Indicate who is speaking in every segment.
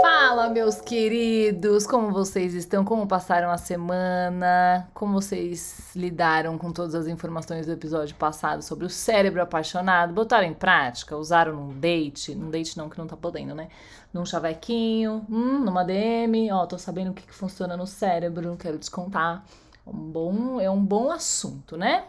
Speaker 1: Fala, meus queridos! Como vocês estão? Como passaram a semana? Como vocês lidaram com todas as informações do episódio passado sobre o cérebro apaixonado? Botaram em prática? Usaram num date? Num date não, que não tá podendo, né? Num chavequinho? Hum, numa DM? Ó, tô sabendo o que, que funciona no cérebro, quero descontar. Um bom, é um bom assunto, né?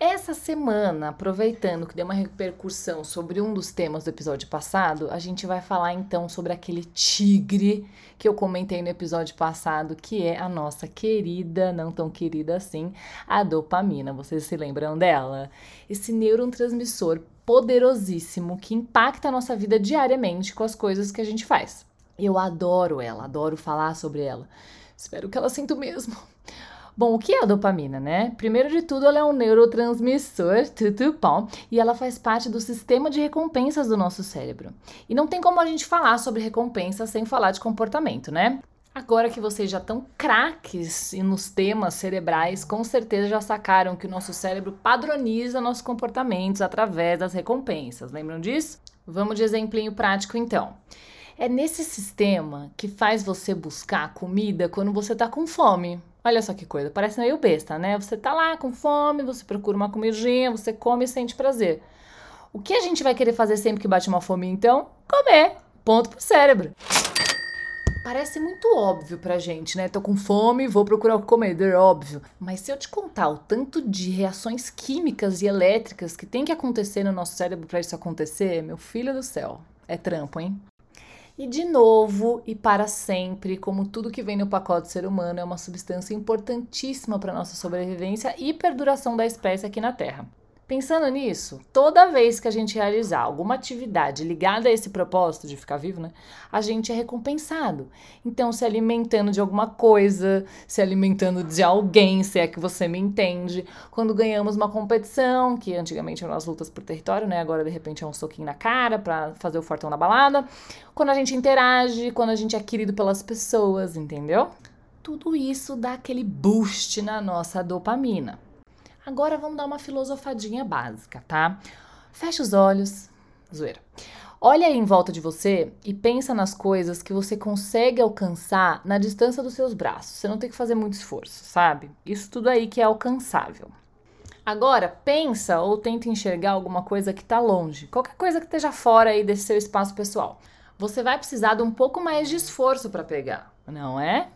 Speaker 1: Essa semana, aproveitando que deu uma repercussão sobre um dos temas do episódio passado, a gente vai falar então sobre aquele tigre que eu comentei no episódio passado, que é a nossa querida, não tão querida assim, a dopamina. Vocês se lembram dela? Esse neurotransmissor poderosíssimo que impacta a nossa vida diariamente com as coisas que a gente faz. Eu adoro ela, adoro falar sobre ela. Espero que ela sinta o mesmo. Bom, o que é a dopamina, né? Primeiro de tudo, ela é um neurotransmissor, tutupom, e ela faz parte do sistema de recompensas do nosso cérebro. E não tem como a gente falar sobre recompensa sem falar de comportamento, né? Agora que vocês já estão craques nos temas cerebrais, com certeza já sacaram que o nosso cérebro padroniza nossos comportamentos através das recompensas. Lembram disso? Vamos de exemplinho prático então. É nesse sistema que faz você buscar comida quando você tá com fome. Olha só que coisa, parece meio besta, né? Você tá lá com fome, você procura uma comidinha, você come e sente prazer. O que a gente vai querer fazer sempre que bate uma fome, então? Comer. Ponto pro cérebro. Parece muito óbvio pra gente, né? Tô com fome, vou procurar comer, é óbvio. Mas se eu te contar o tanto de reações químicas e elétricas que tem que acontecer no nosso cérebro para isso acontecer, meu filho do céu, é trampo, hein? E de novo e para sempre, como tudo que vem no pacote ser humano, é uma substância importantíssima para nossa sobrevivência e perduração da espécie aqui na Terra. Pensando nisso, toda vez que a gente realizar alguma atividade ligada a esse propósito de ficar vivo, né, a gente é recompensado. Então, se alimentando de alguma coisa, se alimentando de alguém, se é que você me entende. Quando ganhamos uma competição, que antigamente eram as lutas por território, né, agora de repente é um soquinho na cara para fazer o fortão na balada. Quando a gente interage, quando a gente é querido pelas pessoas, entendeu? Tudo isso dá aquele boost na nossa dopamina. Agora vamos dar uma filosofadinha básica, tá? Fecha os olhos, zoeira. Olha aí em volta de você e pensa nas coisas que você consegue alcançar na distância dos seus braços. Você não tem que fazer muito esforço, sabe? Isso tudo aí que é alcançável. Agora, pensa ou tenta enxergar alguma coisa que está longe, qualquer coisa que esteja fora aí desse seu espaço pessoal. Você vai precisar de um pouco mais de esforço para pegar, não é?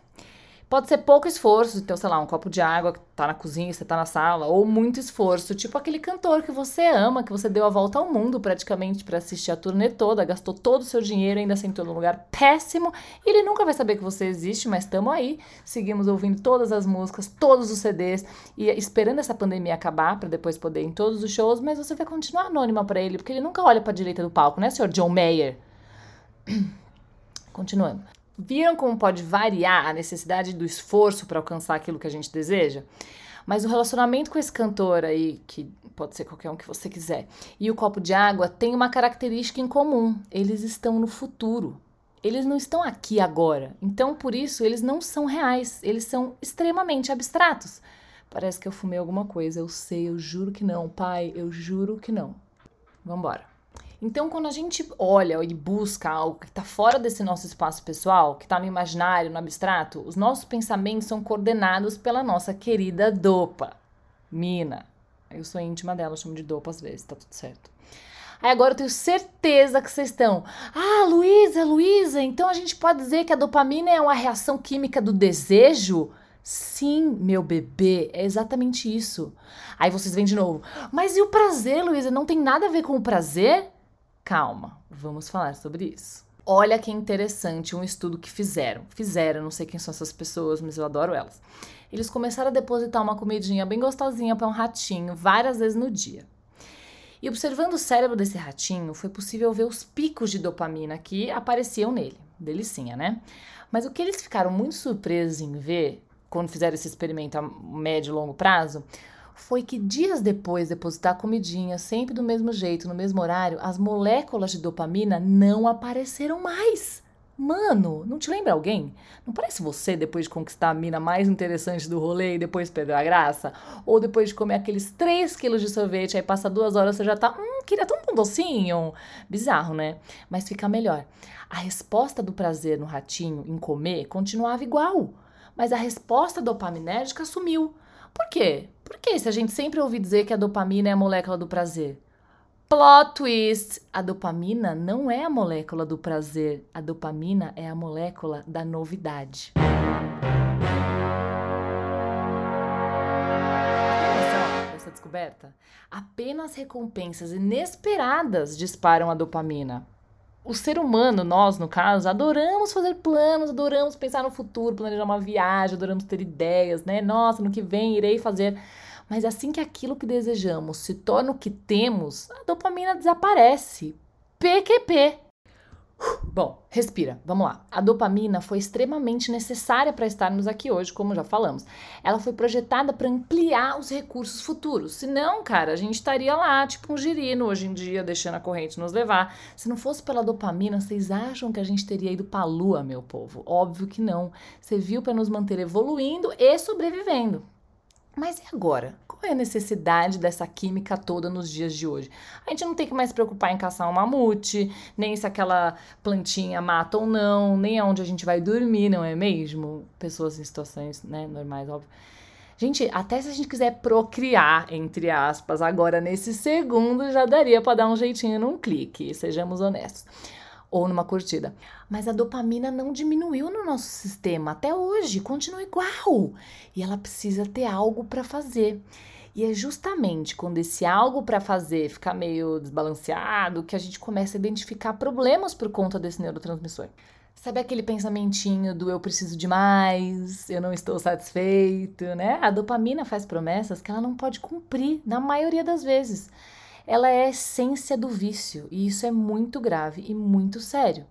Speaker 1: Pode ser pouco esforço, então, sei lá, um copo de água que tá na cozinha, você tá na sala, ou muito esforço, tipo aquele cantor que você ama, que você deu a volta ao mundo praticamente para assistir a turnê toda, gastou todo o seu dinheiro, ainda sentou num lugar péssimo, e ele nunca vai saber que você existe, mas estamos aí, seguimos ouvindo todas as músicas, todos os CDs, e esperando essa pandemia acabar para depois poder ir em todos os shows, mas você vai continuar anônima para ele, porque ele nunca olha para direita do palco, né, senhor John Mayer? Continuando. Viram como pode variar a necessidade do esforço para alcançar aquilo que a gente deseja? Mas o relacionamento com esse cantor aí, que pode ser qualquer um que você quiser, e o copo de água tem uma característica em comum: eles estão no futuro. Eles não estão aqui agora. Então, por isso, eles não são reais. Eles são extremamente abstratos. Parece que eu fumei alguma coisa. Eu sei, eu juro que não, pai. Eu juro que não. Vambora. Então, quando a gente olha e busca algo que está fora desse nosso espaço pessoal, que está no imaginário, no abstrato, os nossos pensamentos são coordenados pela nossa querida dopa, Mina. Eu sou íntima dela, chamo de dopa às vezes, tá tudo certo. Aí agora eu tenho certeza que vocês estão. Ah, Luísa, Luísa, então a gente pode dizer que a dopamina é uma reação química do desejo? Sim, meu bebê, é exatamente isso. Aí vocês vêm de novo. Mas e o prazer, Luísa? Não tem nada a ver com o prazer? Calma, vamos falar sobre isso. Olha que interessante um estudo que fizeram. Fizeram, não sei quem são essas pessoas, mas eu adoro elas. Eles começaram a depositar uma comidinha bem gostosinha para um ratinho várias vezes no dia. E observando o cérebro desse ratinho, foi possível ver os picos de dopamina que apareciam nele. Delicinha, né? Mas o que eles ficaram muito surpresos em ver, quando fizeram esse experimento a médio e longo prazo, foi que dias depois de depositar a comidinha, sempre do mesmo jeito, no mesmo horário, as moléculas de dopamina não apareceram mais. Mano, não te lembra alguém? Não parece você depois de conquistar a mina mais interessante do rolê e depois perdeu a graça? Ou depois de comer aqueles 3 quilos de sorvete, aí passa duas horas você já tá, hum, queria tanto um docinho. Bizarro, né? Mas fica melhor. A resposta do prazer no ratinho em comer continuava igual, mas a resposta dopaminérgica sumiu. Por quê? Porque se a gente sempre ouve dizer que a dopamina é a molécula do prazer? Plot twist! A dopamina não é a molécula do prazer, a dopamina é a molécula da novidade. Essa descoberta? Apenas recompensas inesperadas disparam a dopamina. O ser humano, nós no caso, adoramos fazer planos, adoramos pensar no futuro, planejar uma viagem, adoramos ter ideias, né? Nossa, no que vem irei fazer mas assim que aquilo que desejamos se torna o que temos, a dopamina desaparece. PQP. Bom, respira, vamos lá. A dopamina foi extremamente necessária para estarmos aqui hoje, como já falamos. Ela foi projetada para ampliar os recursos futuros. Senão, cara, a gente estaria lá, tipo um girino hoje em dia, deixando a corrente nos levar. Se não fosse pela dopamina, vocês acham que a gente teria ido para a lua, meu povo? Óbvio que não. Você viu para nos manter evoluindo e sobrevivendo. Mas e agora? Qual é a necessidade dessa química toda nos dias de hoje? A gente não tem que mais preocupar em caçar um mamute, nem se aquela plantinha mata ou não, nem aonde a gente vai dormir, não é mesmo? Pessoas em situações né, normais, óbvio. Gente, até se a gente quiser procriar, entre aspas, agora nesse segundo, já daria para dar um jeitinho num clique, sejamos honestos ou numa curtida. Mas a dopamina não diminuiu no nosso sistema até hoje, continua igual. E ela precisa ter algo para fazer. E é justamente quando esse algo para fazer fica meio desbalanceado que a gente começa a identificar problemas por conta desse neurotransmissor. Sabe aquele pensamentinho do eu preciso de mais, eu não estou satisfeito, né? A dopamina faz promessas que ela não pode cumprir na maioria das vezes ela é a essência do vício, e isso é muito grave e muito sério.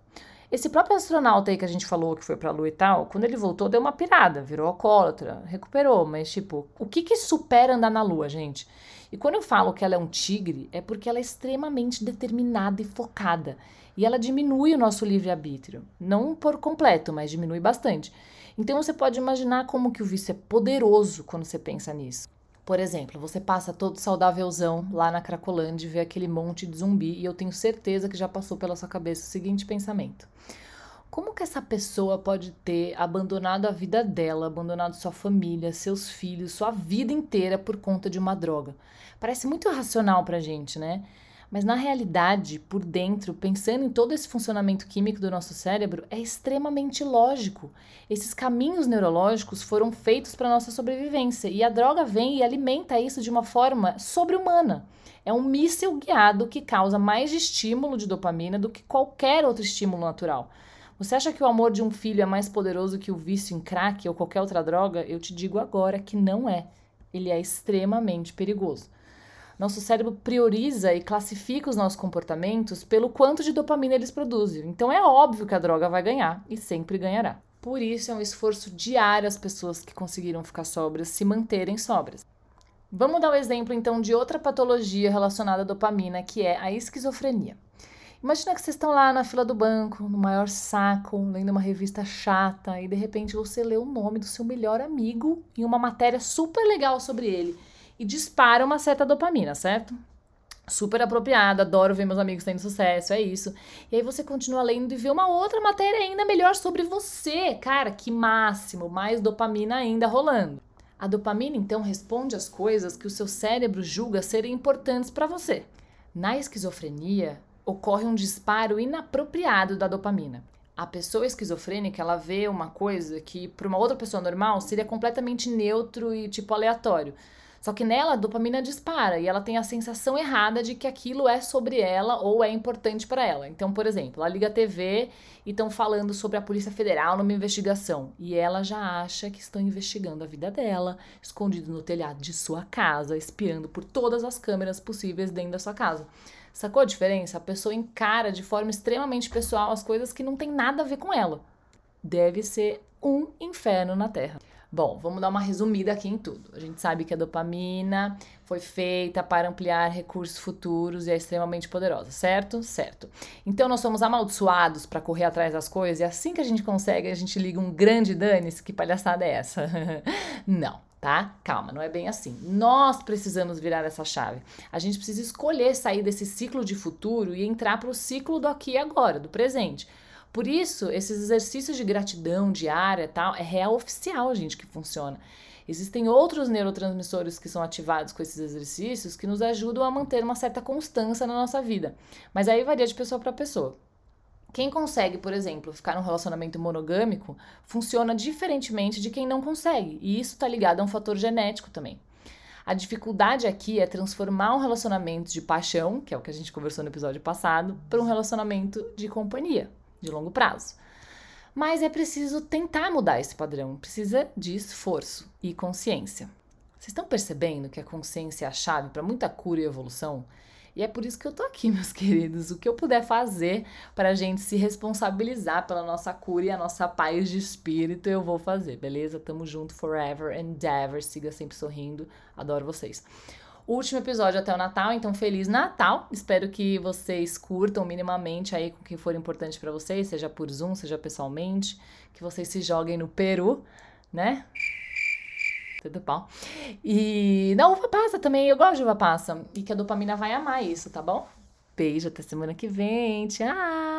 Speaker 1: Esse próprio astronauta aí que a gente falou que foi pra Lua e tal, quando ele voltou deu uma pirada, virou alcoólatra, recuperou, mas tipo, o que que supera andar na Lua, gente? E quando eu falo que ela é um tigre, é porque ela é extremamente determinada e focada. E ela diminui o nosso livre-arbítrio. Não por completo, mas diminui bastante. Então você pode imaginar como que o vício é poderoso quando você pensa nisso. Por exemplo, você passa todo saudávelzão lá na Cracolândia e vê aquele monte de zumbi e eu tenho certeza que já passou pela sua cabeça o seguinte pensamento. Como que essa pessoa pode ter abandonado a vida dela, abandonado sua família, seus filhos, sua vida inteira por conta de uma droga? Parece muito irracional pra gente, né? Mas na realidade, por dentro, pensando em todo esse funcionamento químico do nosso cérebro, é extremamente lógico. Esses caminhos neurológicos foram feitos para nossa sobrevivência e a droga vem e alimenta isso de uma forma sobre-humana. É um míssil guiado que causa mais estímulo de dopamina do que qualquer outro estímulo natural. Você acha que o amor de um filho é mais poderoso que o vício em crack ou qualquer outra droga? Eu te digo agora que não é. Ele é extremamente perigoso. Nosso cérebro prioriza e classifica os nossos comportamentos pelo quanto de dopamina eles produzem. Então é óbvio que a droga vai ganhar e sempre ganhará. Por isso é um esforço diário as pessoas que conseguiram ficar sóbrias se manterem sóbrias. Vamos dar um exemplo então de outra patologia relacionada à dopamina, que é a esquizofrenia. Imagina que vocês estão lá na fila do banco, no maior saco, lendo uma revista chata, e de repente você lê o nome do seu melhor amigo em uma matéria super legal sobre ele e dispara uma certa dopamina, certo? Super apropriada, adoro ver meus amigos tendo sucesso, é isso. E aí você continua lendo e vê uma outra matéria ainda melhor sobre você. Cara, que máximo, mais dopamina ainda rolando. A dopamina então responde às coisas que o seu cérebro julga serem importantes para você. Na esquizofrenia, ocorre um disparo inapropriado da dopamina. A pessoa esquizofrênica, ela vê uma coisa que para uma outra pessoa normal seria completamente neutro e tipo aleatório. Só que nela a dopamina dispara e ela tem a sensação errada de que aquilo é sobre ela ou é importante para ela. Então, por exemplo, ela liga a TV e estão falando sobre a Polícia Federal numa investigação e ela já acha que estão investigando a vida dela, escondido no telhado de sua casa, espiando por todas as câmeras possíveis dentro da sua casa. Sacou a diferença? A pessoa encara de forma extremamente pessoal as coisas que não tem nada a ver com ela. Deve ser um inferno na Terra. Bom, vamos dar uma resumida aqui em tudo. A gente sabe que a dopamina foi feita para ampliar recursos futuros e é extremamente poderosa, certo? Certo. Então nós somos amaldiçoados para correr atrás das coisas e assim que a gente consegue, a gente liga um grande dane-se. Que palhaçada é essa? Não tá? Calma, não é bem assim. Nós precisamos virar essa chave. A gente precisa escolher sair desse ciclo de futuro e entrar para o ciclo do aqui e agora, do presente. Por isso, esses exercícios de gratidão diária e tal, é real oficial, gente, que funciona. Existem outros neurotransmissores que são ativados com esses exercícios que nos ajudam a manter uma certa constância na nossa vida. Mas aí varia de pessoa para pessoa. Quem consegue, por exemplo, ficar num relacionamento monogâmico funciona diferentemente de quem não consegue, e isso está ligado a um fator genético também. A dificuldade aqui é transformar um relacionamento de paixão, que é o que a gente conversou no episódio passado, para um relacionamento de companhia, de longo prazo. Mas é preciso tentar mudar esse padrão, precisa de esforço e consciência. Vocês estão percebendo que a consciência é a chave para muita cura e evolução? E é por isso que eu tô aqui, meus queridos. O que eu puder fazer para a gente se responsabilizar pela nossa cura e a nossa paz de espírito, eu vou fazer, beleza? Tamo junto forever and ever. Siga sempre sorrindo. Adoro vocês último episódio até o Natal, então feliz Natal. Espero que vocês curtam minimamente aí com o que for importante para vocês, seja por Zoom, seja pessoalmente, que vocês se joguem no Peru, né? Tudo bom. E na uva passa também, eu gosto de uva passa. E que a dopamina vai amar isso, tá bom? Beijo, até semana que vem. Tchau!